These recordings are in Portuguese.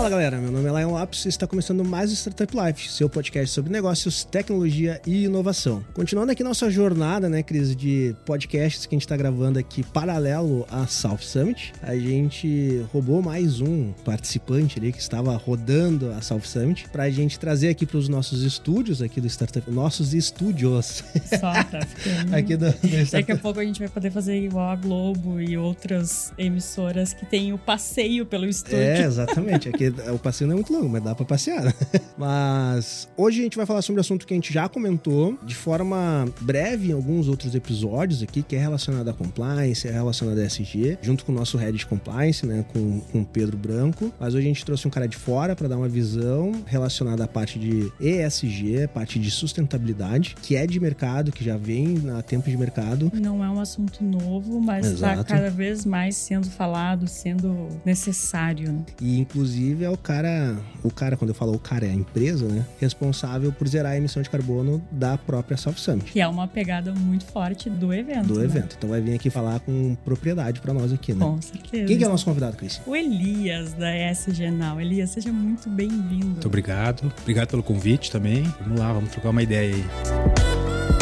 Fala galera, meu nome é Lion Lopes e está começando mais o Startup Life, seu podcast sobre negócios, tecnologia e inovação. Continuando aqui nossa jornada, né, Cris, de podcasts que a gente está gravando aqui paralelo à South Summit, a gente roubou mais um participante ali que estava rodando a South Summit para a gente trazer aqui para os nossos estúdios aqui do Startup, nossos estúdios. Só tá ficando. aqui do, do Daqui a pouco a gente vai poder fazer igual a Globo e outras emissoras que tem o passeio pelo estúdio. É, exatamente. Aqui o passeio não é muito longo, mas dá pra passear. Né? Mas hoje a gente vai falar sobre um assunto que a gente já comentou de forma breve em alguns outros episódios aqui, que é relacionado à compliance, é relacionado à SG, junto com o nosso head de compliance, né, com, com o Pedro Branco. Mas hoje a gente trouxe um cara de fora para dar uma visão relacionada à parte de ESG, parte de sustentabilidade, que é de mercado, que já vem há tempo de mercado. Não é um assunto novo, mas está cada vez mais sendo falado, sendo necessário. né? E inclusive é o cara, o cara, quando eu falo o cara, é a empresa, né? Responsável por zerar a emissão de carbono da própria South Summit. Que é uma pegada muito forte do evento. Do né? evento. Então vai vir aqui falar com propriedade pra nós aqui, né? Com certeza. Quem que é o nosso convidado, Cris? O Elias da SG Now. Elias, seja muito bem-vindo. Muito obrigado. Obrigado pelo convite também. Vamos lá, vamos trocar uma ideia aí.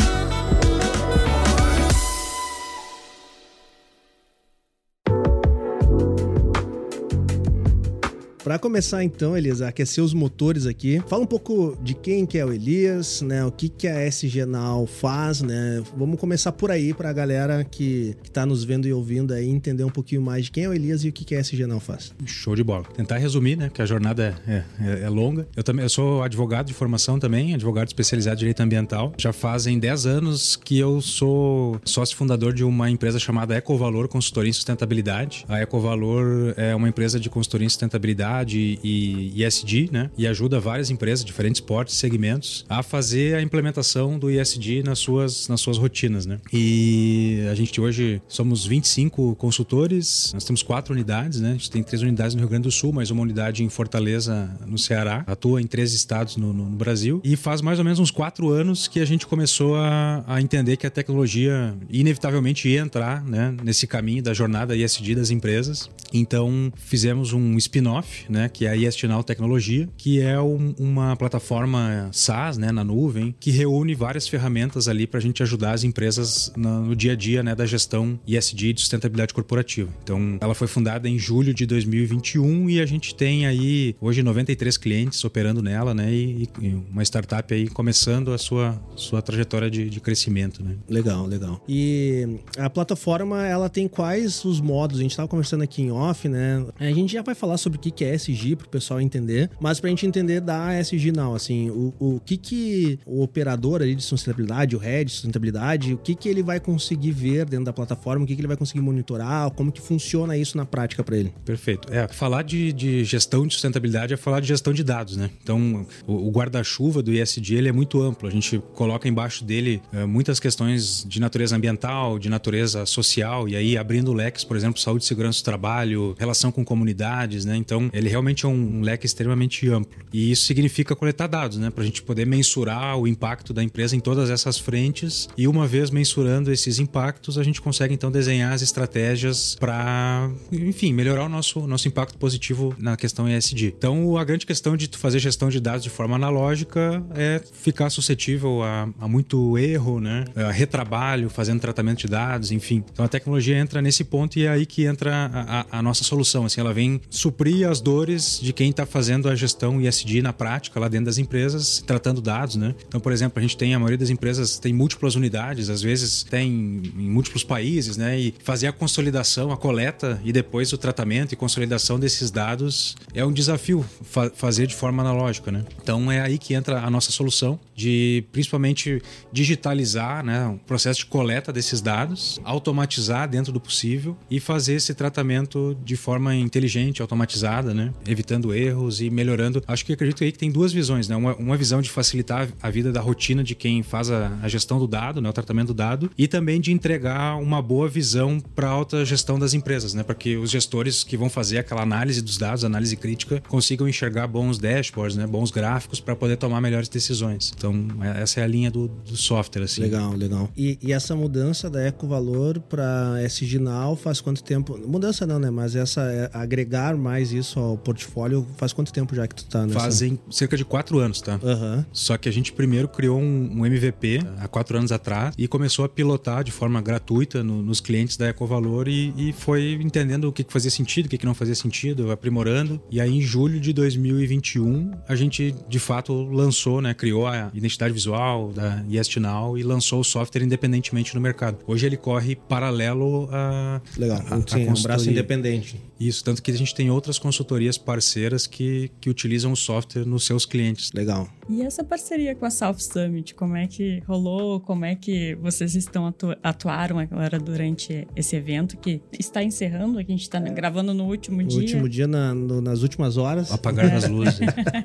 Pra começar então, Elias, a aquecer os motores aqui, fala um pouco de quem que é o Elias, né? O que que a SG Now faz, né? Vamos começar por aí pra galera que, que tá nos vendo e ouvindo aí entender um pouquinho mais de quem é o Elias e o que que a SG Now faz. Show de bola. Tentar resumir, né? Porque a jornada é, é- é longa. Eu também eu sou advogado de formação também, advogado especializado em direito ambiental. Já fazem 10 anos que eu sou sócio fundador de uma empresa chamada Ecovalor Consultoria em Sustentabilidade. A Ecovalor é uma empresa de consultoria em sustentabilidade e ESG, né? E ajuda várias empresas, diferentes portes segmentos, a fazer a implementação do ESG nas suas, nas suas rotinas, né? E a gente hoje somos 25 consultores, nós temos quatro unidades, né? A gente tem três unidades no Rio Grande do Sul, mais uma unidade em Fortaleza, no Ceará. Atua em três estados no, no- no Brasil. E faz mais ou menos uns quatro anos que a gente começou a, a entender que a tecnologia inevitavelmente ia entrar, né? Nesse caminho da jornada ESG das empresas. Então, fizemos um spin-off, né? Que é a Now Tecnologia, que é um- uma plataforma SaaS, né? Na nuvem, que reúne várias ferramentas ali para a gente ajudar as empresas na- no dia a dia, né? Da gestão ESG de sustentabilidade corporativa. Então, ela foi fundada em julho de 2021 e a gente tem aí hoje 93 clientes operando nela, né? E, e uma startup aí começando a sua, sua trajetória de, de crescimento, né? Legal, legal. E a plataforma, ela tem quais os modos? A gente tava conversando aqui em off, né? A gente já vai falar sobre o que que é SG pro pessoal entender, mas pra gente entender da SG não, assim, o, o que que o operador ali de sustentabilidade, o head de sustentabilidade, o que que ele vai conseguir ver dentro da plataforma, o que que ele vai conseguir monitorar, como que funciona isso na prática pra ele? Perfeito. É, falar de, de gestão de sustentabilidade é falar de gestão de dados, né? Então, o, o guarda-chuva do ISD ele é muito amplo. A gente coloca embaixo dele eh, muitas questões de natureza ambiental, de natureza social, e aí abrindo leques, por exemplo, saúde segurança do trabalho, relação com comunidades, né? Então, ele realmente é um leque extremamente amplo. E isso significa coletar dados, né? Para a gente poder mensurar o impacto da empresa em todas essas frentes. E uma vez mensurando esses impactos, a gente consegue então desenhar as estratégias para, enfim, melhorar o nosso, nosso impacto positivo na questão ESG. Então, a grande questão de tu fazer gestão de dados de forma analógica é ficar suscetível a, a muito erro, né? A retrabalho, fazendo tratamento de dados, enfim. Então, a tecnologia entra nesse ponto e é aí que entra a, a- a nossa solução. Assim, ela vem suprir as dores de quem está fazendo a gestão ESG na prática lá dentro das empresas, tratando dados, né? Então, por exemplo, a gente tem a maioria das empresas tem múltiplas unidades, às vezes tem em múltiplos países, né? E fazer a consolidação, a coleta e depois o tratamento e consolidação desses dados é um desafio fa- fazer de forma analógica, né? Então é aí que entra a nossa solução de principalmente digitalizar, né, o processo de coleta desses dados, automatizar dentro do possível e fazer esse tratamento de forma inteligente, automatizada, né? Né? Evitando erros e melhorando. Acho que acredito aí que tem duas visões, né? Uma, uma visão de facilitar a vida da rotina de quem faz a, a gestão do dado, né? O tratamento do dado e também de entregar uma boa visão para alta gestão das empresas, né? Para que os gestores que vão fazer aquela análise dos dados, análise crítica, consigam enxergar bons dashboards, né? Bons gráficos para poder tomar melhores decisões. Então é, essa é a linha do, do software, assim. Legal, legal. E, e essa mudança da Ecovalor para SG faz quanto tempo? Mudança não, né? Mas essa é, agregar mais isso ao portfólio faz quanto tempo já que tu tá nessa? Fazem cerca de quatro anos, tá? Uhum. Só que a gente primeiro criou um, um MVP há quatro anos atrás e começou a pilotar de forma gratuita no, nos clientes da Ecovalor e, e foi entendendo o que, que fazia sentido, o que, que não fazia sentido, aprimorando. E aí, em julho de 2021, a gente de fato lançou, né? Criou a identidade visual da YesTNow e lançou o software independentemente no mercado. Hoje ele corre paralelo a. Legal, a, a Sim, um braço independente. Isso, tanto que a gente tem outras consultorias parceiras que, que utilizam o software nos seus clientes. Legal. E essa parceria com a South Summit, como é que rolou? Como é que vocês estão atu atuaram agora durante esse evento que está encerrando? A gente está é. gravando no último no dia. No último dia, na, no, nas últimas horas. Apagar é. as luzes.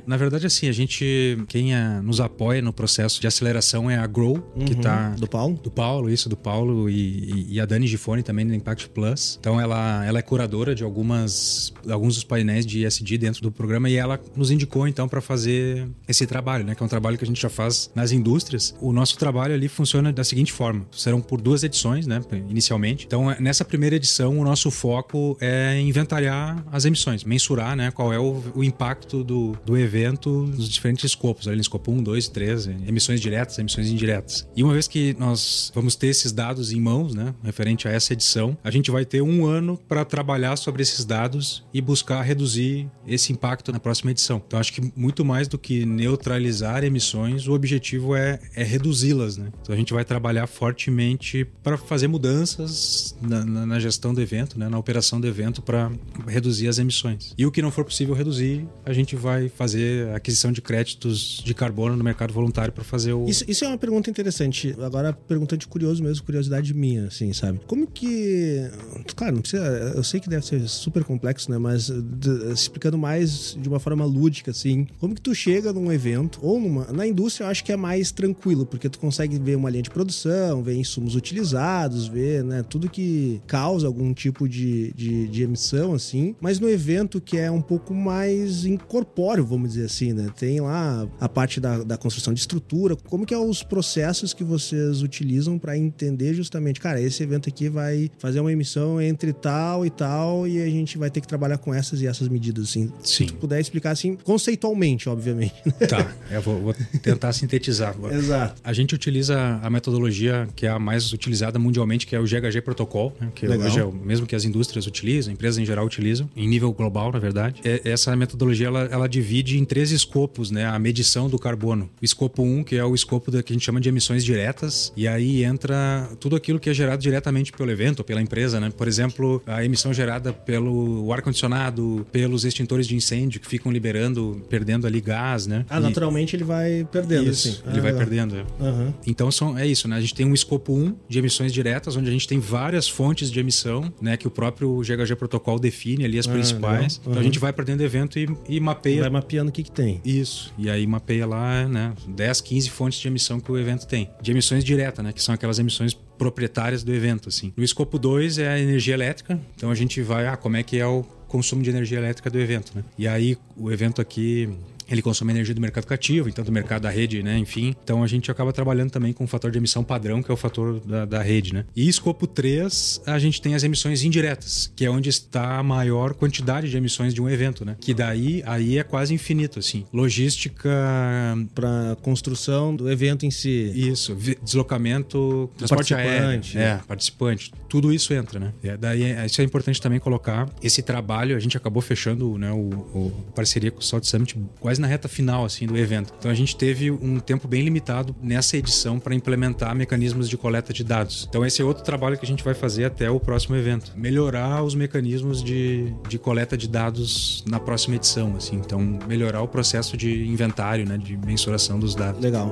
na verdade, assim, a gente, quem é, nos apoia no processo de aceleração é a Grow, uhum. que tá... Do Paulo? Do Paulo, isso, do Paulo e, e, a Dani Gifone também do Impact Plus. Então, ela, ela é curadora de algumas, alguns dos painéis de ESG dentro do programa e ela nos indicou, então, para fazer esse trabalho, né? Que é um trabalho que a gente já faz nas indústrias. O nosso trabalho ali funciona da seguinte forma: serão por duas edições, né? Inicialmente. Então, é, nessa primeira edição, o nosso foco é inventariar as emissões, mensurar, né? Qual é o, o impacto do, do evento nos diferentes escopos, ali no escopo 1, 2 e 3, emissões diretas, emissões indiretas. E uma vez que nós vamos ter esses dados em mãos, né? Referente a essa edição, a gente vai ter um ano para trabalhar sobre esses dados e buscar reduzir esse impacto na próxima edição. Então, acho que muito mais do que neutralizar emissões, o objetivo é, é reduzi-las, né? Então, a gente vai trabalhar fortemente para fazer mudanças na, na, na, gestão do evento, né? na operação do evento para reduzir as emissões. E o que não for possível reduzir, a gente vai fazer aquisição de créditos de carbono no mercado voluntário para fazer o. Isso, isso, é uma pergunta interessante. Agora, pergunta de curioso mesmo, curiosidade minha, assim, sabe? Como que. Claro, não precisa. Eu sei que deve ser super complexo, né? Mas de, explicando mais de uma forma lúdica, assim, como que tu chega num evento ou numa. Na indústria, eu acho que é mais tranquilo, porque tu consegue ver uma linha de produção, ver insumos utilizados, ver, né, tudo que causa algum tipo de, de, de emissão, assim. Mas no evento que é um pouco mais incorpóreo, vamos dizer assim, né? Tem lá a parte da, da construção de estrutura. Como que é os processos que vocês utilizam para entender justamente, cara, esse evento aqui vai fazer uma emissão entre tal e tal e a gente vai ter que trabalhar com essas e essas medidas, assim. Sim. Se tu puder explicar, assim, conceitualmente, obviamente. Tá, eu vou, vou tentar sintetizar. Exato. A gente utiliza a metodologia que é a mais utilizada mundialmente, que é o GHG Protocol, né? que Legal. hoje é o mesmo que as indústrias utilizam, empresas em geral utilizam, em nível global, na verdade. É, essa metodologia ela, ela, divide em três escopos, né? A medição do carbono. O escopo 1, um, que é o escopo da, que a gente chama de emissões diretas, e aí entra tudo aquilo que é gerado diretamente pelo evento ou pela empresa, né? Por exemplo, a emissão gerada pelo ar-condicionado, pelos extintores de incêndio que ficam liberando, perdendo ali gás, né? Ah, e... naturalmente ele vai perdendo, isso, assim. Ele ah, vai legal. perdendo. Uhum. Então são, é isso, né? A gente tem um escopo 1 de emissões diretas, onde a gente tem várias fontes de emissão, né? Que o próprio GHG Protocol define ali as ah, principais. Uhum. Então a gente vai para dentro do evento e, e mapeia. Vai mapeando o que, que tem. Isso. E aí mapeia lá, né? 10, 15 fontes de emissão que o evento tem. De emissões diretas, né? Que são aquelas emissões proprietárias do evento, assim. No escopo 2 é a energia elétrica. Então a gente vai, ah, como é que é o consumo de energia elétrica do evento, né? E aí o evento aqui ele consome energia do mercado cativo, então do mercado da rede, né? Enfim. Então a gente acaba trabalhando também com o fator de emissão padrão, que é o fator da, da rede, né? E escopo 3, a gente tem as emissões indiretas, que é onde está a maior quantidade de emissões de um evento, né? Que daí aí é quase infinito, assim. Logística. Para construção do evento em si. Isso. Deslocamento, transporte aéreo. É, participante. Tudo isso entra, né? E daí é, isso é importante também colocar. Esse trabalho, a gente acabou fechando né, o, o parceria com o Salt Summit quase na reta final assim do evento. Então a gente teve um tempo bem limitado nessa edição para implementar mecanismos de coleta de dados. Então esse é outro trabalho que a gente vai fazer até o próximo evento, melhorar os mecanismos de, de coleta de dados na próxima edição, assim. Então melhorar o processo de inventário, né, de mensuração dos dados. Legal.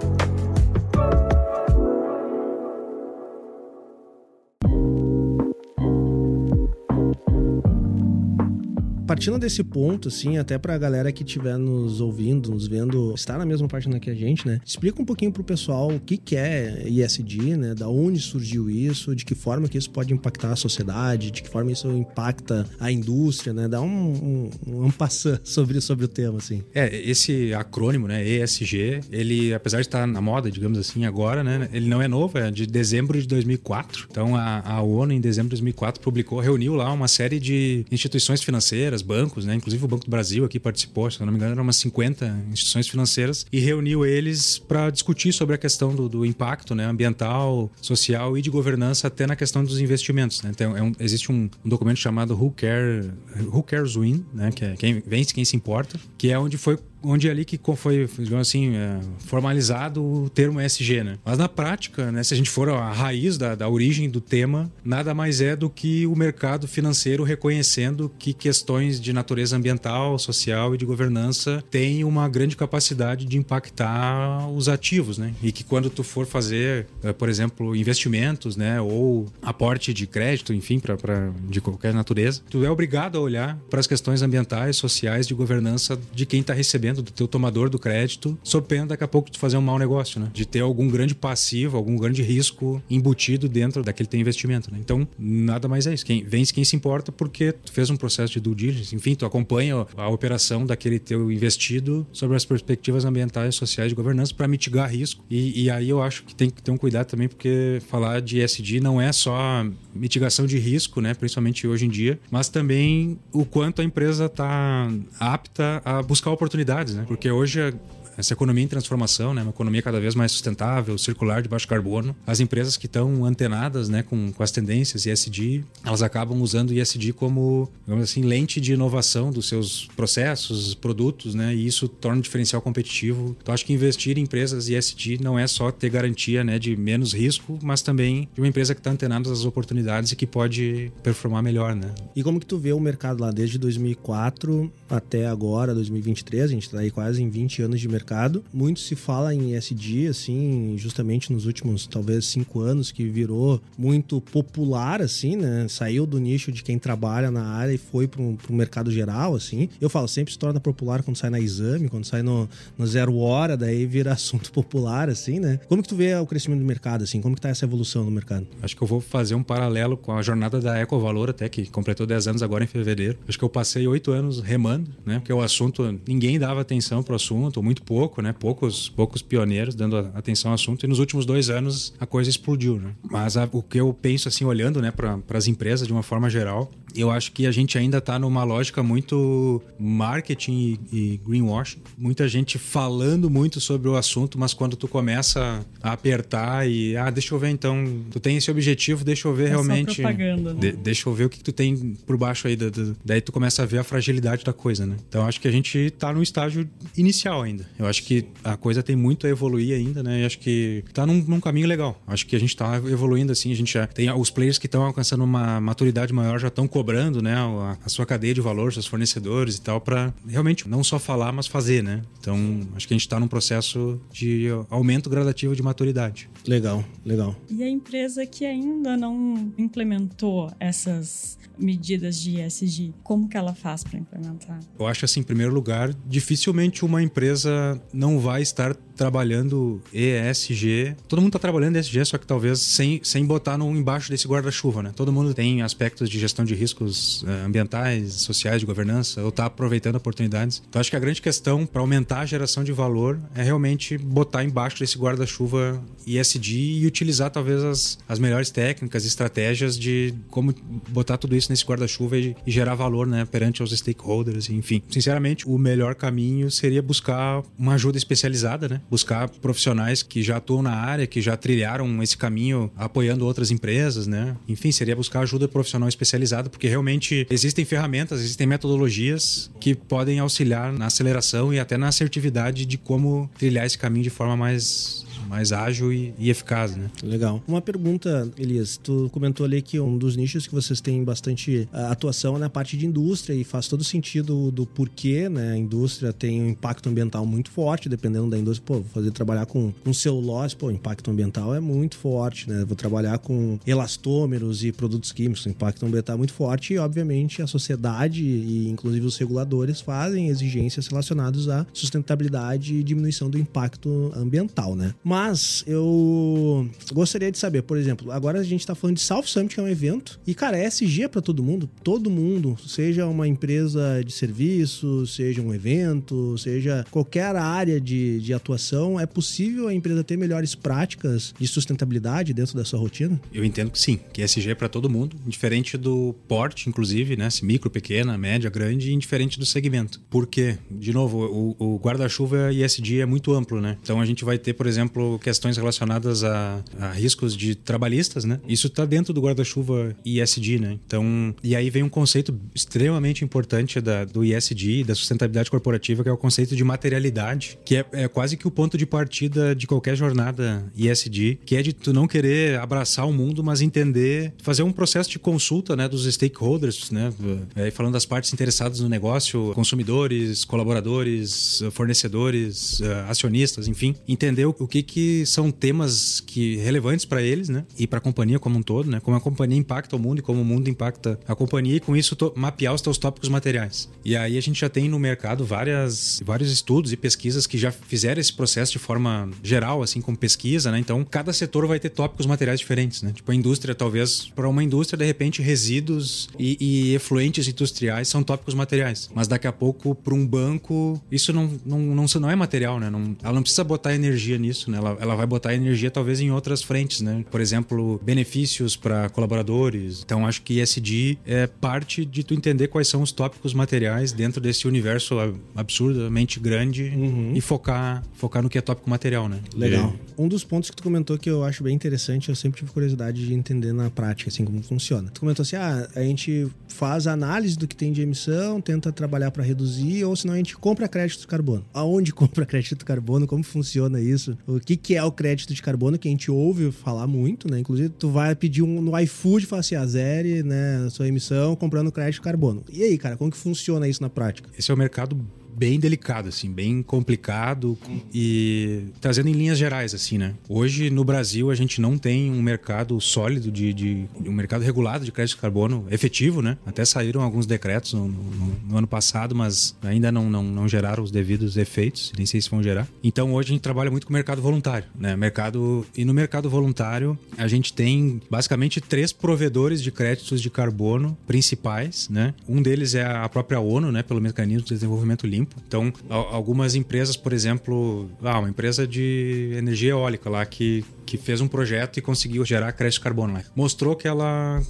Partindo desse ponto, assim, até pra galera que estiver nos ouvindo, nos vendo, está na mesma página que a gente, né? Explica um pouquinho pro pessoal o que, que é ISD, né? Da onde surgiu isso, de que forma que isso pode impactar a sociedade, de que forma isso impacta a indústria, né? Dá um, um, um sobre, sobre o tema, assim. É, esse acrônimo, né? ESG, ele, apesar de estar na moda, digamos assim, agora, né? Ele não é novo, é de dezembro de 2004. Então, a, a ONU, em dezembro de 2004, publicou, reuniu lá uma série de instituições financeiras, bancos, né? Inclusive o Banco do Brasil aqui participou, se não me engano, eram umas 50 instituições financeiras e reuniu eles para discutir sobre a questão do, do, impacto né? ambiental, social e de governança até na questão dos investimentos. Né? Então, é um, existe um, um, documento chamado Who, Care, Who Cares Win, né? que é quem vence, quem se importa, que é onde foi onde é ali que foi, digamos assim, é, formalizado o termo ESG, né? Mas na prática, né, se a gente for a raiz da, da origem do tema, nada mais é do que o mercado financeiro reconhecendo que questões de natureza ambiental, social e de governança têm uma grande capacidade de impactar os ativos, né? E que quando tu for fazer, é, por exemplo, investimentos, né, ou aporte de crédito, enfim, para de qualquer natureza, tu é obrigado a olhar para as questões ambientais, sociais, de governança de quem está recebendo do teu tomador do crédito, sob pena daqui a pouco de fazer um mau negócio, né? De ter algum grande passivo, algum grande risco embutido dentro daquele teu investimento, né? Então, nada mais é isso. Quem vence quem se importa porque tu fez um processo de due diligence, enfim, tu acompanha a operação daquele teu investido sobre as perspectivas ambientais, sociais de governança para mitigar risco. E, e aí eu acho que tem que ter um cuidado também porque falar de ESG não é só mitigação de risco, né, principalmente hoje em dia, mas também o quanto a empresa está apta a buscar oportunidades, né? Porque hoje essa economia em transformação, né, uma economia cada vez mais sustentável, circular, de baixo carbono, as empresas que estão antenadas né, com, com as tendências ESG, elas acabam usando ESG como, digamos assim, lente de inovação dos seus processos, produtos, né, e isso torna diferencial competitivo. Então, acho que investir em empresas ESG não é só ter garantia né, de menos risco, mas também de uma empresa que está antenada às oportunidades e que pode performar melhor. Né? E como que tu vê o mercado lá desde 2004 até agora, 2023? A gente está aí quase em 20 anos de mercado mercado. Muito se fala em ESG, assim, justamente nos últimos, talvez, cinco anos, que virou muito popular, assim, né? Saiu do nicho de quem trabalha na área e foi para o mercado geral, assim. Eu falo, sempre se torna popular quando sai na exame, quando sai no, no zero hora, daí vira assunto popular, assim, né? Como que tu vê o crescimento do mercado, assim? Como que tá essa evolução no mercado? Acho que eu vou fazer um paralelo com a jornada da Ecovalor, até que completou 10 anos agora em fevereiro. Acho que eu passei oito anos remando, né? Porque o assunto, ninguém dava atenção pro assunto, muito pouco, né? Poucos, poucos pioneiros dando atenção ao assunto. E nos últimos dois anos a coisa explodiu, né? Mas a, o que eu penso, assim, olhando, né, para as empresas de uma forma geral, eu acho que a gente ainda está numa lógica muito marketing e, e greenwashing. Muita gente falando muito sobre o assunto, mas quando tu começa a apertar e, ah, deixa eu ver então, tu tem esse objetivo, deixa eu ver é realmente. propaganda, né? de, deixa eu ver o que, que tu tem por baixo aí. Da, da, daí tu começa a ver a fragilidade da coisa, né? Então acho que a gente está no estágio inicial ainda. Eu acho que a coisa tem muito a evoluir ainda, né? E acho que tá num, num caminho legal. Acho que a gente tá evoluindo assim, a gente já tem os players que estão alcançando uma maturidade maior já estão cobrando, né, a, a, sua cadeia de valor, seus fornecedores e tal para realmente não só falar, mas fazer, né? Então, acho que a gente está num processo de aumento gradativo de maturidade. Legal, legal. E a empresa que ainda não implementou essas medidas de ESG, como que ela faz para implementar? Eu acho assim, em primeiro lugar, dificilmente uma empresa não vai estar trabalhando ESG. Todo mundo está trabalhando ESG, só que talvez sem, sem botar no, embaixo desse guarda-chuva, né? Todo mundo tem aspectos de gestão de riscos eh, ambientais, sociais, de governança, ou está aproveitando oportunidades. Então, acho que a grande questão para aumentar a geração de valor é realmente botar embaixo desse guarda-chuva ESG e utilizar talvez as, as melhores técnicas, estratégias de como botar tudo isso nesse guarda-chuva e, e, gerar valor, né, perante os stakeholders, enfim. Sinceramente, o melhor caminho seria buscar uma ajuda especializada, né? Buscar profissionais que já atuam na área, que já trilharam esse caminho apoiando outras empresas, né? Enfim, seria buscar ajuda profissional especializada, porque realmente existem ferramentas, existem metodologias que podem auxiliar na aceleração e até na assertividade de como trilhar esse caminho de forma mais mais ágil e, e, eficaz, né? Legal. Uma pergunta, Elias, tu comentou ali que um dos nichos que vocês têm bastante ah, atuação é na parte de indústria e faz todo sentido do porquê, né? A indústria tem um impacto ambiental muito forte, dependendo da indústria. Pô, vou fazer trabalhar com, com celulose, pô, impacto ambiental é muito forte, né? Vou trabalhar com elastômeros e produtos químicos, impacto ambiental é muito forte e, obviamente, a sociedade e, inclusive, os reguladores fazem exigências relacionadas à sustentabilidade e diminuição do impacto ambiental, né? Mas eu gostaria de saber, por exemplo, agora a gente está falando de South Summit, que é um evento, e, cara, é para todo mundo, todo mundo, seja uma empresa de serviço, seja um evento, seja qualquer área de, de atuação, é possível a empresa ter melhores práticas de sustentabilidade dentro da sua rotina? Eu entendo que sim, que ESG é para todo mundo, diferente do porte, inclusive, né? Se micro, pequena, média, grande, indiferente do segmento. Por quê? De novo, o, o guarda-chuva ESG é muito amplo, né? Então a gente vai ter, por exemplo, questões relacionadas a, a riscos de trabalhistas, né? Isso está dentro do guarda-chuva ESG, né? Então, e aí vem um conceito extremamente importante da, do ESG, da sustentabilidade corporativa, que é o conceito de materialidade, que é, é quase que o ponto de partida de qualquer jornada ESG, que é de tu não querer abraçar o mundo, mas entender, fazer um processo de consulta, né, dos stakeholders, né? É, falando das partes interessadas no negócio, consumidores, colaboradores, fornecedores, eh, acionistas, enfim, entender o que, que são temas que relevantes para eles, né? E para a companhia como um todo, né? Como a companhia impacta o mundo e como o mundo impacta a companhia e com isso mapear os teus tópicos materiais. E aí a gente já tem no mercado várias, vários estudos e pesquisas que já fizeram esse processo de forma geral, assim como pesquisa, né? Então cada setor vai ter tópicos materiais diferentes, né? Tipo a indústria, talvez para uma indústria de repente resíduos e, e efluentes industriais são tópicos materiais, mas daqui a pouco para um banco isso não, não, não, não é material, né? Não, ela não precisa botar energia nisso, né? Ela, ela vai botar energia talvez em outras frentes, né? Por exemplo, benefícios para colaboradores. Então acho que ESG é parte de tu entender quais são os tópicos materiais dentro desse universo absurdamente grande uhum. e focar, focar no que é tópico material, né? Legal. Um dos pontos que tu comentou que eu acho bem interessante, eu sempre tive curiosidade de entender na prática, assim, como funciona. Tu comentou assim, ah, a gente faz análise do que tem de emissão, tenta trabalhar para reduzir, ou senão a gente compra crédito de carbono. Aonde compra crédito de carbono? Como funciona isso? O que, que é o crédito de carbono que a gente ouve falar muito, né? Inclusive, tu vai pedir um no iFood, fala assim, a zere, né, sua emissão, comprando crédito de carbono. E aí, cara, como que funciona isso na prática? Esse é o mercado bem delicado, assim, bem complicado e trazendo em linhas gerais, assim, né? Hoje no Brasil a gente não tem um mercado sólido de, de um mercado regulado de crédito de carbono efetivo, né? Até saíram alguns decretos no, no, no ano passado, mas ainda não, não, não geraram os devidos efeitos, nem sei se vão gerar. Então hoje a gente trabalha muito com o mercado voluntário, né? Mercado e no mercado voluntário a gente tem basicamente três provedores de créditos de carbono principais, né? Um deles é a própria ONU, né? Pelo mecanismo de desenvolvimento limpo limpo. Então, algumas empresas, por exemplo, ah, uma empresa de energia eólica lá que que fez um projeto e conseguiu gerar crédito de carbono lá. Mostrou que ela,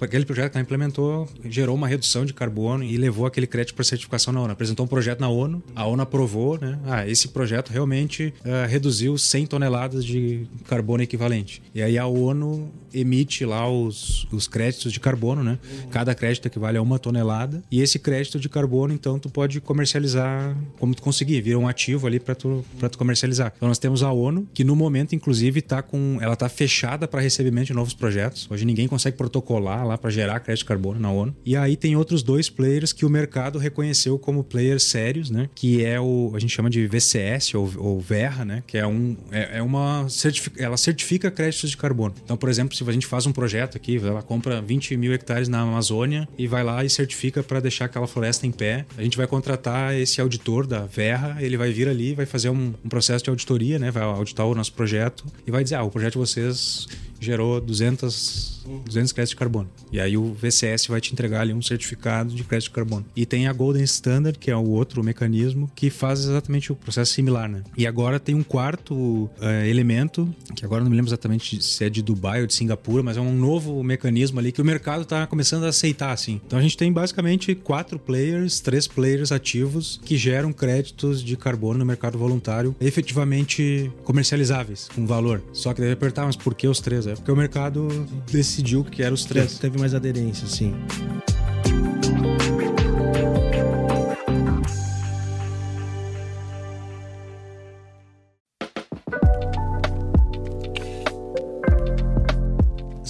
aquele projeto que ela implementou gerou uma redução de carbono e levou aquele crédito para certificação na ONU. Apresentou um projeto na ONU, a ONU aprovou, né? Ah, esse projeto realmente uh, reduziu 100 toneladas de carbono equivalente. E aí a ONU emite lá os, os créditos de carbono, né? Cada crédito equivale a uma tonelada e esse crédito de carbono, então, tu pode comercializar como tu conseguir, vira um ativo ali para tu, tu comercializar. Então nós temos a ONU, que no momento, inclusive, está com, ela tá fechada para recebimento de novos projetos. Hoje ninguém consegue protocolar lá para gerar crédito de carbono na ONU. E aí tem outros dois players que o mercado reconheceu como players sérios, né? Que é o a gente chama de VCS ou, ou Verra, né? Que é um é, é uma certific, ela certifica créditos de carbono. Então, por exemplo, se a gente faz um projeto aqui, ela compra 20 mil hectares na Amazônia e vai lá e certifica para deixar aquela floresta em pé, a gente vai contratar esse auditor da Verra, ele vai vir ali, vai fazer um, um processo de auditoria, né? Vai auditar o nosso projeto e vai dizer dizer, ah, o projeto de vocês gerou 200, 200 créditos de carbono. E aí o VCS vai te entregar ali um certificado de crédito de carbono. E tem a Golden Standard, que é o outro mecanismo, que faz exatamente o processo similar, né? E agora tem um quarto uh, elemento, que agora não me lembro exatamente se é de Dubai ou de Singapura, mas é um novo mecanismo ali que o mercado está começando a aceitar, assim. Então a gente tem basicamente quatro players, três players ativos que geram créditos de carbono no mercado voluntário efetivamente comercializáveis, com valor. Só que deve apertar, mas por que os três? É porque o mercado decidiu que eram os três. Teve mais aderência, sim.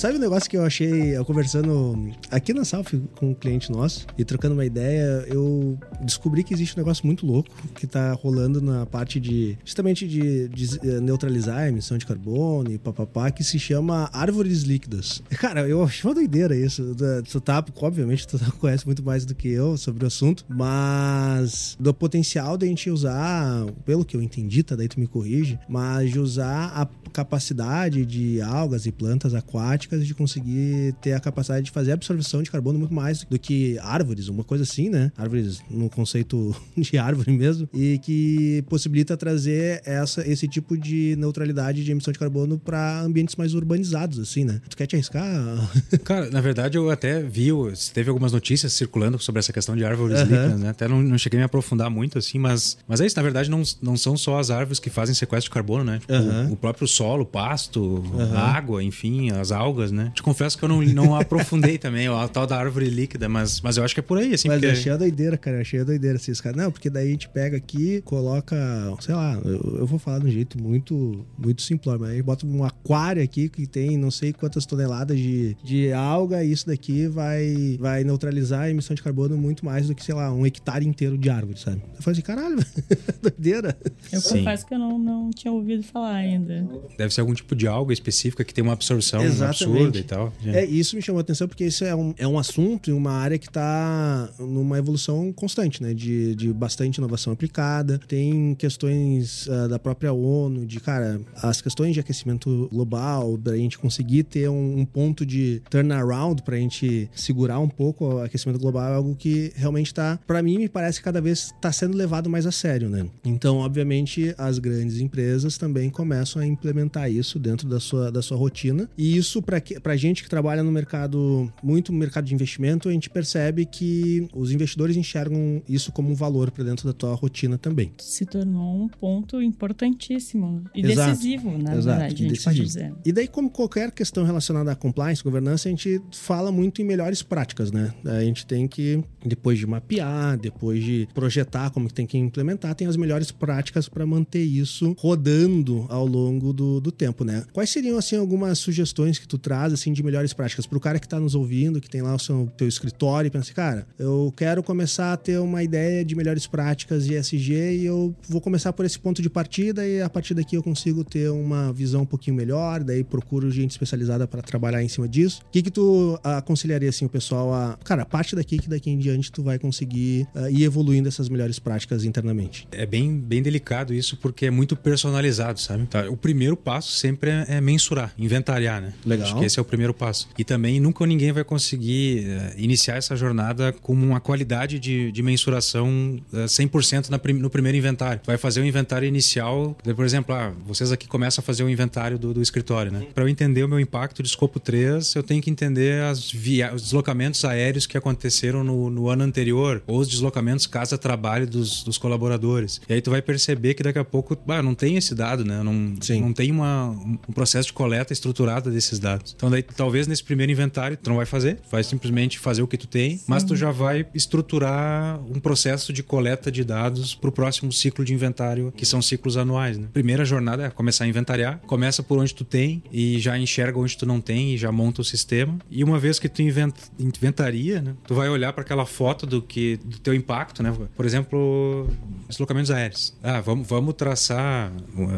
Sabe um negócio que eu achei, eu conversando aqui na Salf com um cliente nosso e trocando uma ideia, eu descobri que existe um negócio muito louco que tá rolando na parte de, justamente de, de eh, neutralizar a emissão de carbono e papapá, que se chama árvores líquidas. Cara, eu acho uma doideira isso. Tu tá, obviamente, tu conhece muito mais do que eu sobre o assunto, mas do potencial de a gente usar, pelo que eu entendi, tá? Daí tu me corrige, mas de usar a capacidade de algas e plantas aquáticas de conseguir ter a capacidade de fazer absorção de carbono muito mais do que árvores, uma coisa assim, né? Árvores no conceito de árvore mesmo, e que possibilita trazer essa, esse tipo de neutralidade de emissão de carbono para ambientes mais urbanizados, assim, né? Tu quer te arriscar? Cara, na verdade eu até vi, teve algumas notícias circulando sobre essa questão de árvores uhum. líquidas, né? Até não, não, cheguei a me aprofundar muito, assim, mas, mas é isso, na verdade não, não são só as árvores que fazem sequestro de carbono, né? Tipo, uhum. o, o, próprio solo, o pasto, uhum. água, enfim, as algas, né? Te confesso que eu não, não aprofundei também a tal da árvore líquida, mas, mas eu acho que é por aí, assim. Mas porque... achei a doideira, cara, achei a doideira, assim, cara. Não, porque daí a gente pega aqui, coloca, sei lá, eu, eu vou falar de um jeito muito, muito simplório, mas aí bota um aquário aqui que tem não sei quantas toneladas de, de alga e isso daqui vai, vai neutralizar a emissão de carbono muito mais do que, sei lá, um hectare inteiro de árvore, sabe? Eu falei assim, caralho, doideira. Eu Sim. confesso que eu não, não tinha ouvido falar ainda. Deve ser algum tipo de alga específica que tem uma absorção Exatamente. Absurda e tal. É, isso me chamou a atenção porque isso é um, é um assunto e uma área que está numa evolução constante, né? De, de bastante inovação aplicada. Tem questões uh, da própria ONU, de, cara, as questões de aquecimento global, da gente conseguir ter um, um ponto de turnaround para a gente segurar um pouco o aquecimento global é algo que realmente está, para mim, me parece que cada vez está sendo levado mais a sério, né? Então, obviamente, as grandes empresas também começam a implementar isso dentro da sua, da sua rotina. E isso, para gente que trabalha no mercado, muito no mercado de investimento, a gente percebe que os investidores enxergam isso como um valor para dentro da tua rotina também. Se tornou um ponto importantíssimo e Exato. decisivo, na Exato. verdade, a gente pode dizer. E daí, como qualquer questão relacionada à compliance, governança, a gente fala muito em melhores práticas, né? A gente tem que, depois de mapear, depois de projetar como que tem que implementar, tem as melhores práticas para manter isso rodando ao longo do, do tempo, né? Quais seriam, assim, algumas sugestões que tu traz, assim, de melhores práticas para o cara que está nos ouvindo, que tem lá o seu teu escritório e pensa, assim, cara, eu quero começar a ter uma ideia de melhores práticas de ESG e eu vou começar por esse ponto de partida e a partir daqui eu consigo ter uma visão um pouquinho melhor, daí procuro gente especializada para trabalhar em cima disso. O que que tu aconselharia, assim, o pessoal a... Cara, parte daqui que daqui em diante tu vai conseguir uh, ir evoluindo essas melhores práticas internamente. É bem, bem delicado isso porque é muito personalizado, sabe? Tá, o primeiro passo sempre é, é mensurar, inventariar, né? Legal. Acho que esse é o primeiro passo. E também nunca ninguém vai conseguir uh, iniciar essa jornada com uma qualidade de, de mensuração uh, eh, 100% na, no primeiro inventário. Vai fazer o inventário inicial, por exemplo, ah, vocês aqui começam a fazer o inventário do, do escritório, né? Para eu entender o meu impacto de escopo 3, eu tenho que entender os deslocamentos aéreos que aconteceram no, no ano anterior, ou os deslocamentos casa-trabalho dos, dos colaboradores. E aí tu vai perceber que daqui a pouco, ah, não tem esse dado, né? Não, Sim. não tem uma, um processo de coleta estruturada desses dados. Então daí talvez nesse primeiro inventário tu não vai fazer, vai simplesmente fazer o que tu tem, Sim. mas tu já vai estruturar um processo de coleta de dados para o próximo ciclo de inventário, que são ciclos anuais. Né? Primeira jornada é começar a inventariar, começa por onde tu tem e já enxerga onde tu não tem e já monta o sistema. E uma vez que tu inventa, inventaria, né, tu vai olhar para aquela foto do que do teu impacto, né? Por exemplo, deslocamentos aéreos. Ah, vamos, vamos traçar,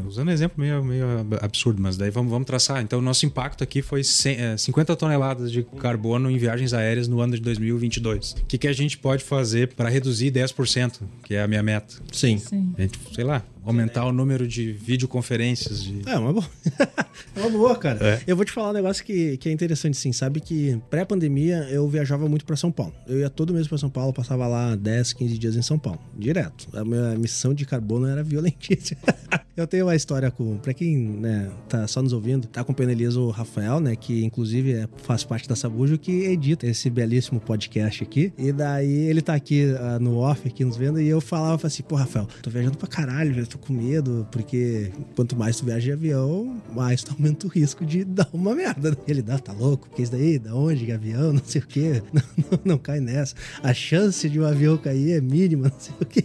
usando um exemplo meio, meio absurdo, mas daí vamos, vamos traçar. Então, o nosso impacto aqui foi 100, 50 é, toneladas de carbono em viagens aéreas no ano de 2022. O que, que a gente pode fazer para reduzir 10%, que é a minha meta? Sim. Sim. A gente, sei lá, aumentar o número de videoconferências. De... É, uma boa. é uma boa, cara. É. Eu vou te falar um negócio que, que é interessante, sim. Sabe que pré-pandemia eu viajava muito para São Paulo. Eu ia todo mês para São Paulo, passava lá 10, 15 dias em São Paulo. Direto. A minha missão de carbono era violentíssima. eu tenho uma história com. Pra quem né, tá só nos ouvindo, tá acompanhando Elias o Rafael, né? Que inclusive é, faz parte da Sabujo, que edita esse belíssimo podcast aqui. E daí ele tá aqui uh, no off, aqui nos vendo, e eu falava assim, pô, Rafael, tô viajando pra caralho, tô com medo, porque quanto mais tu viaja de avião, mais tu aumenta o risco de dar uma merda. Ele dá, tá louco? Porque isso daí, da onde? Avião, não sei o quê. Não, não, não cai nessa. A chance de um avião cair é mínima, não sei o quê.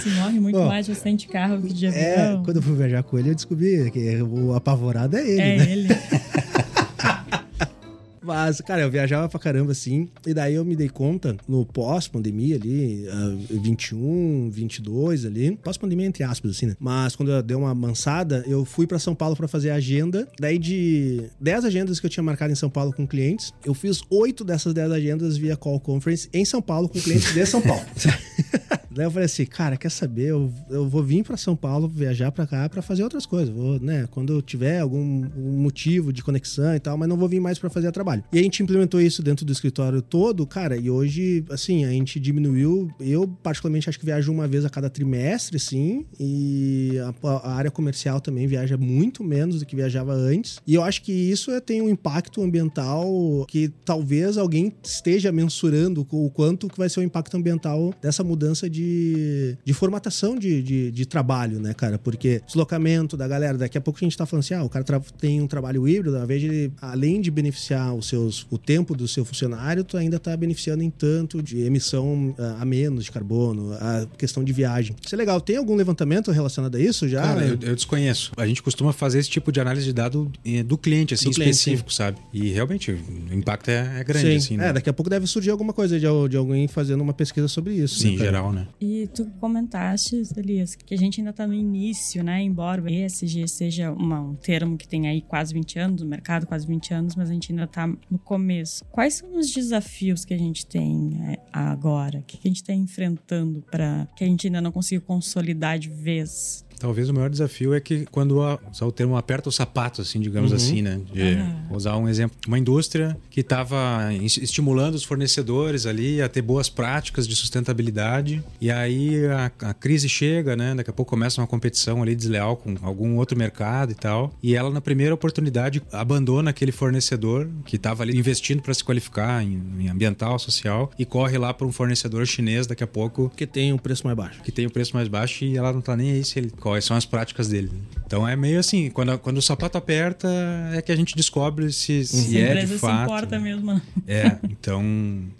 Se morre muito mais de acidente de carro que de é, avião. É, quando eu fui viajar com ele, eu descobri que o apavorado é ele. É né? ele. Mas, cara, eu viajava pra caramba assim. E daí eu me dei conta, no pós-pandemia ali, uh, 21, 22 ali. Pós-pandemia, entre aspas, assim, né? Mas quando eu dei uma mansada, eu fui para São Paulo para fazer a agenda. Daí de 10 agendas que eu tinha marcado em São Paulo com clientes, eu fiz 8 dessas 10 agendas via call conference em São Paulo com clientes de São Paulo. Daí eu falei assim, cara, quer saber? Eu, eu vou vir para São Paulo, viajar para cá para fazer outras coisas. Vou, né, quando eu tiver algum motivo de conexão e tal, mas não vou vir mais para fazer trabalho. E a gente implementou isso dentro do escritório todo, cara, e hoje, assim, a gente diminuiu. Eu, particularmente, acho que viajo uma vez a cada trimestre, sim, e a, a área comercial também viaja muito menos do que viajava antes. E eu acho que isso é, tem um impacto ambiental que talvez alguém esteja mensurando o quanto que vai ser o impacto ambiental dessa mudança de de, formatação de, de, de, trabalho, né, cara? Porque deslocamento da galera, daqui a pouco a gente tá falando assim, ah, o cara tem um trabalho híbrido, invés de ele, além de beneficiar os seus, o tempo do seu funcionário, tu ainda tá beneficiando em tanto de emissão a, ah, a menos de carbono, a questão de viagem. Isso é legal. Tem algum levantamento relacionado a isso já? Cara, eu, eu desconheço. A gente costuma fazer esse tipo de análise de dado eh, do cliente, assim, do específico, cliente, sabe? E realmente o impacto é, é grande, sim. assim. Né? É, daqui a pouco deve surgir alguma coisa de, de alguém fazendo uma pesquisa sobre isso. Sim, né, em geral, né? E tu comentaste, Elias, que a gente ainda está no início, né? Embora o ESG seja uma, um termo que tem aí quase 20 anos, no mercado quase 20 anos, mas a gente ainda está no começo. Quais são os desafios que a gente tem é, agora? O que a gente está enfrentando para que a gente ainda não conseguiu consolidar de vez Talvez o maior desafio é que quando a, usar o termo aperta o sapato, assim, digamos uhum. assim, né? De uhum. usar um exemplo, uma indústria que estava estimulando os fornecedores ali a ter boas práticas de sustentabilidade e aí a, a, crise chega, né? Daqui a pouco começa uma competição ali desleal com algum outro mercado e tal e ela na primeira oportunidade abandona aquele fornecedor que estava ali investindo para se qualificar em, em, ambiental, social e corre lá para um fornecedor chinês daqui a pouco que tem um preço mais baixo, que tem o um preço mais baixo e ela não tá nem aí se ele quais são as práticas dele. Então é meio assim, quando, quando o sapato aperta, é que a gente descobre se, se uhum. é de fato. Se importa mesmo. É, então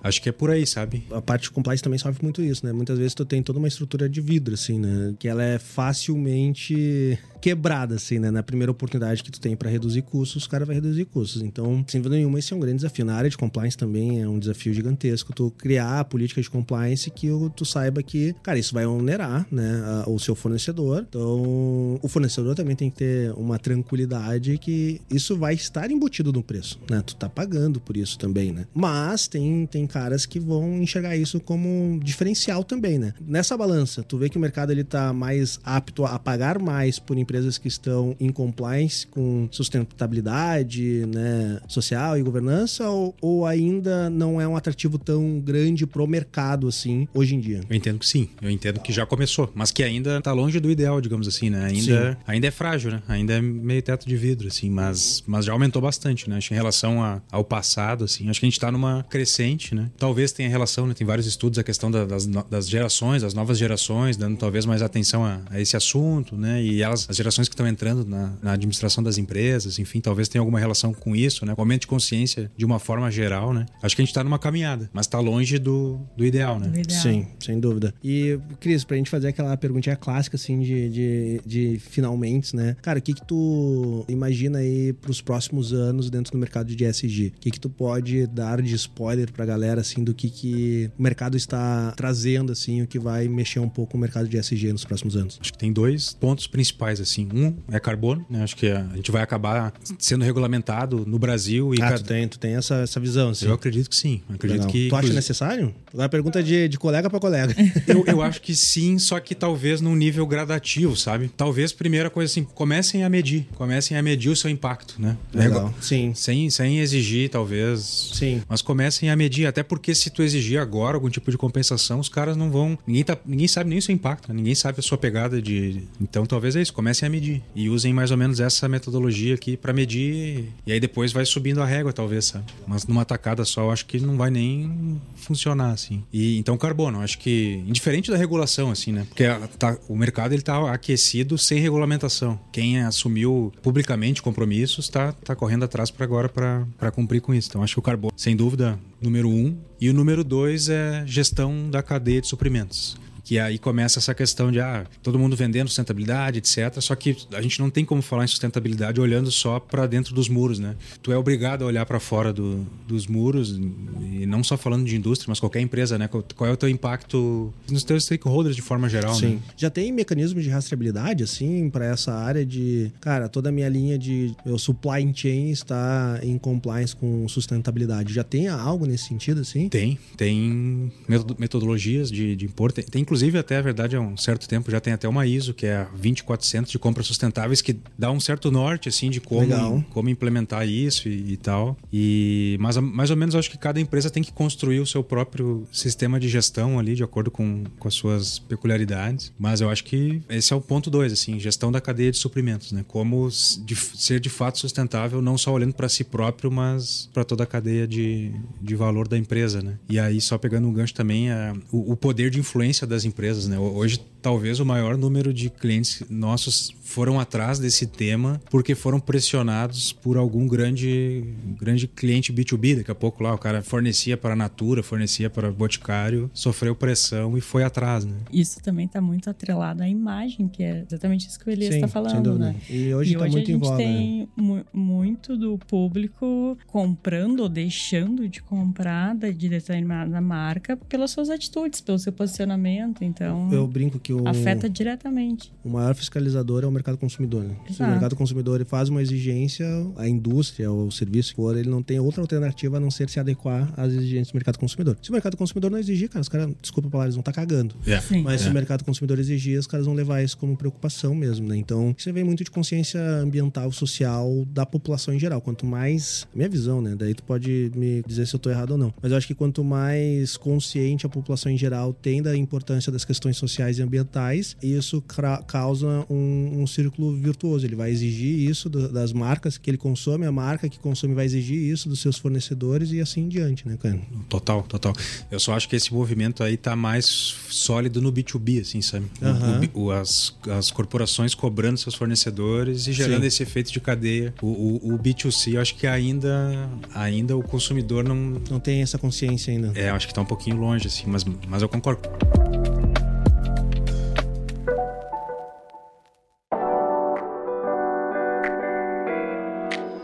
acho que é por aí, sabe? A parte de compliance também sofre muito isso, né? Muitas vezes tu tem toda uma estrutura de vidro, assim, né? Que ela é facilmente quebrada, assim, né? Na primeira oportunidade que tu tem para reduzir custos, o cara vai reduzir custos. Então, sem dúvida nenhuma, esse é um grande desafio. Na área de compliance também é um desafio gigantesco. Tu criar a política de compliance que tu saiba que, cara, isso vai onerar, né? O seu fornecedor. Então, o fornecedor também tem que ter uma tranquilidade que isso vai estar embutido no preço, né? Tu tá pagando por isso também, né? Mas tem, tem caras que vão enxergar isso como um diferencial também, né? Nessa balança, tu vê que o mercado ele tá mais apto a pagar mais por empresas que estão em compliance com sustentabilidade né, social e governança ou, ou ainda não é um atrativo tão grande pro mercado assim hoje em dia? Eu entendo que sim, eu entendo que já começou, mas que ainda tá longe do ideal, digamos assim, né? Ainda, ainda é frágil, né? Ainda é meio teto de vidro, assim, mas, mas já aumentou bastante, né? Acho que em relação a, ao passado, assim, acho que a gente tá numa crescente, né? Talvez tenha relação, né? Tem vários estudos a questão da, das, das gerações, das novas gerações, dando talvez mais atenção a, a esse assunto, né? E elas, as gerações que estão entrando na, na, administração das empresas, enfim, talvez tenha alguma relação com isso, né? Com aumento de consciência de uma forma geral, né? Acho que a gente está numa caminhada, mas está longe do, do ideal, né? Do ideal. Sim, sem dúvida. E, Cris, pra gente fazer aquela perguntinha clássica, assim, de, de, de finalmente, né? Cara, o que que tu imagina aí pros próximos anos dentro do mercado de ESG? O que que tu pode dar de spoiler pra galera, assim, do que que o mercado está trazendo, assim, o que vai mexer um pouco o mercado de ESG nos próximos anos? Acho que tem dois pontos principais, assim. Um é carbono, né? Acho que a gente vai acabar sendo regulamentado no Brasil. E ah, cada... tu tem, tu tem essa, essa visão, sim. Eu acredito que sim. Eu acredito que, tu acha necessário? Agora a pergunta é de, de colega para colega. Eu, eu acho que sim, só que talvez num nível gradativo, sabe? Talvez, primeira coisa assim, comecem a medir. Comecem a medir o seu impacto, né? Legal, sim. Sem, sem exigir, talvez. Sim. Mas comecem a medir. Até porque se tu exigir agora algum tipo de compensação, os caras não vão... Ninguém, tá, ninguém sabe nem o seu impacto. Né? Ninguém sabe a sua pegada de... Então talvez é isso. Comecem a medir. E usem mais ou menos essa metodologia aqui para medir. E aí depois vai subindo a régua, talvez, sabe? Mas numa tacada só, eu acho que não vai nem funcionar, assim. E então carbono, acho que indiferente da regulação, assim, né? Porque tá, o mercado ele tá aquecido sem regulamentação. Quem assumiu publicamente compromissos está tá correndo atrás para agora para cumprir com isso. Então acho que o carbono, sem dúvida, número um. E o número dois é gestão da cadeia de suprimentos Que aí começa essa questão de ah, todo mundo vendendo sustentabilidade, etc. Só que a gente não tem como falar em sustentabilidade olhando só para dentro dos muros, né? Tu é obrigado a olhar para fora do, dos muros e não só falando de indústria, mas qualquer empresa, né? Qual é o teu impacto nos teus stakeholders de forma geral, Sim. Né? Já tem mecanismos de rastreabilidade, assim, para essa área de, cara, toda a minha linha de meu supply chain está em compliance com sustentabilidade. Já tem algo nesse sentido, assim? Tem, tem metodologias de, de impor. Tem, tem, inclusive, até a verdade, há um certo tempo já tem até uma ISO, que é a 2400 de compras sustentáveis, que dá um certo norte, assim, de como, como implementar isso e, e, tal. E, mas, mais ou menos, acho que cada empresa tem que construir o seu próprio sistema de gestão ali, de acordo com, com as suas peculiaridades. Mas eu acho que esse é o ponto dois, assim, gestão da cadeia de suprimentos, né? Como de, ser de fato sustentável, não só olhando para si próprio, mas para toda a cadeia de, de valor da empresa, né? E aí, só pegando um gancho também, é, o, o poder de influência das empresas, né? Hoje talvez o maior número de clientes nossos foram atrás desse tema porque foram pressionados por algum grande grande cliente B2B. Daqui a pouco lá o cara fornecia para a Natura, fornecia para Boticário, sofreu pressão e foi atrás, né? Isso também está muito atrelado à imagem, que é exatamente isso que o Elias está falando, né? E hoje está muito a gente tem né? muito do público comprando ou deixando de comprar de determinada marca pelas suas atitudes, pelo seu posicionamento. Então, eu brinco que o afeta diretamente. O maior fiscalizador é o mercado consumidor. Né? Se o mercado consumidor faz uma exigência, a indústria ou o serviço for, ele não tem outra alternativa a não ser se adequar às exigências do mercado consumidor. Se o mercado consumidor não exigir, cara, os caras, desculpa a palavra, eles vão estar tá cagando. Yeah. Mas se o mercado consumidor exigir, os caras vão levar isso como preocupação mesmo, né? Então, você vê muito de consciência ambiental, social da população em geral. Quanto mais. Minha visão, né? Daí tu pode me dizer se eu tô errado ou não. Mas eu acho que quanto mais consciente a população em geral tem da importância das questões sociais e ambientais, isso causa um, um círculo virtuoso. Ele vai exigir isso do, das marcas que ele consome, a marca que consome vai exigir isso dos seus fornecedores e assim em diante, né, cara? Total, total. Eu só acho que esse movimento aí tá mais sólido no B2B, assim, sabe? Uhum. O, o, as, as corporações cobrando seus fornecedores e gerando Sim. esse efeito de cadeia. O, o, o, B2C, eu acho que ainda, ainda o consumidor não. Não tem essa consciência ainda. É, acho que tá um pouquinho longe, assim, mas, mas eu concordo.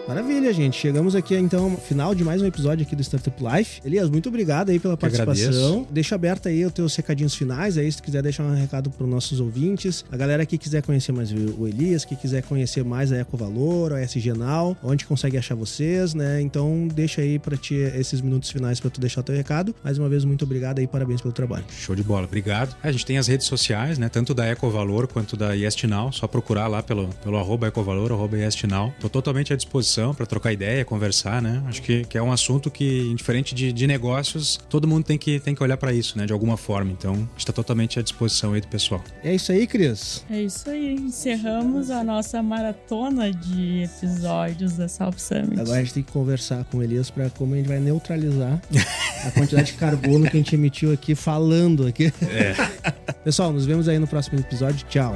Maravilha, gente. Chegamos aqui então final de mais um episódio aqui do Startup Life. Elias, muito obrigado aí pela participação. Deixa aberto aí os teus recadinhos finais aí, se tu quiser deixar um recado para os nossos ouvintes. A galera que quiser conhecer mais o Elias, que quiser conhecer mais a Ecovalor, a SG Now, onde consegue achar vocês, né? Então deixa aí para ti esses minutos finais para tu deixar o teu recado. Mais uma vez, muito obrigado aí, parabéns pelo trabalho. Show de bola, obrigado. A gente tem as redes sociais, né? Tanto da Ecovalor quanto da Yes Now. Só procurar lá pelo, pelo arroba Ecovalor, arroba Yes Now. Tô totalmente à disposição para trocar ideia, conversar, né? Acho que, que é um assunto que, indiferente de, de negócios, todo mundo tem que, tem que olhar para isso, né? De alguma forma. Então, está totalmente à disposição aí do pessoal. É isso aí, Cris. É isso aí. Encerramos a nossa maratona de episódios da South Summit. Agora a gente tem que conversar com o Elias para como a gente vai neutralizar a quantidade de carbono que a gente emitiu aqui falando aqui. É. Pessoal, nos vemos aí no próximo episódio. Tchau.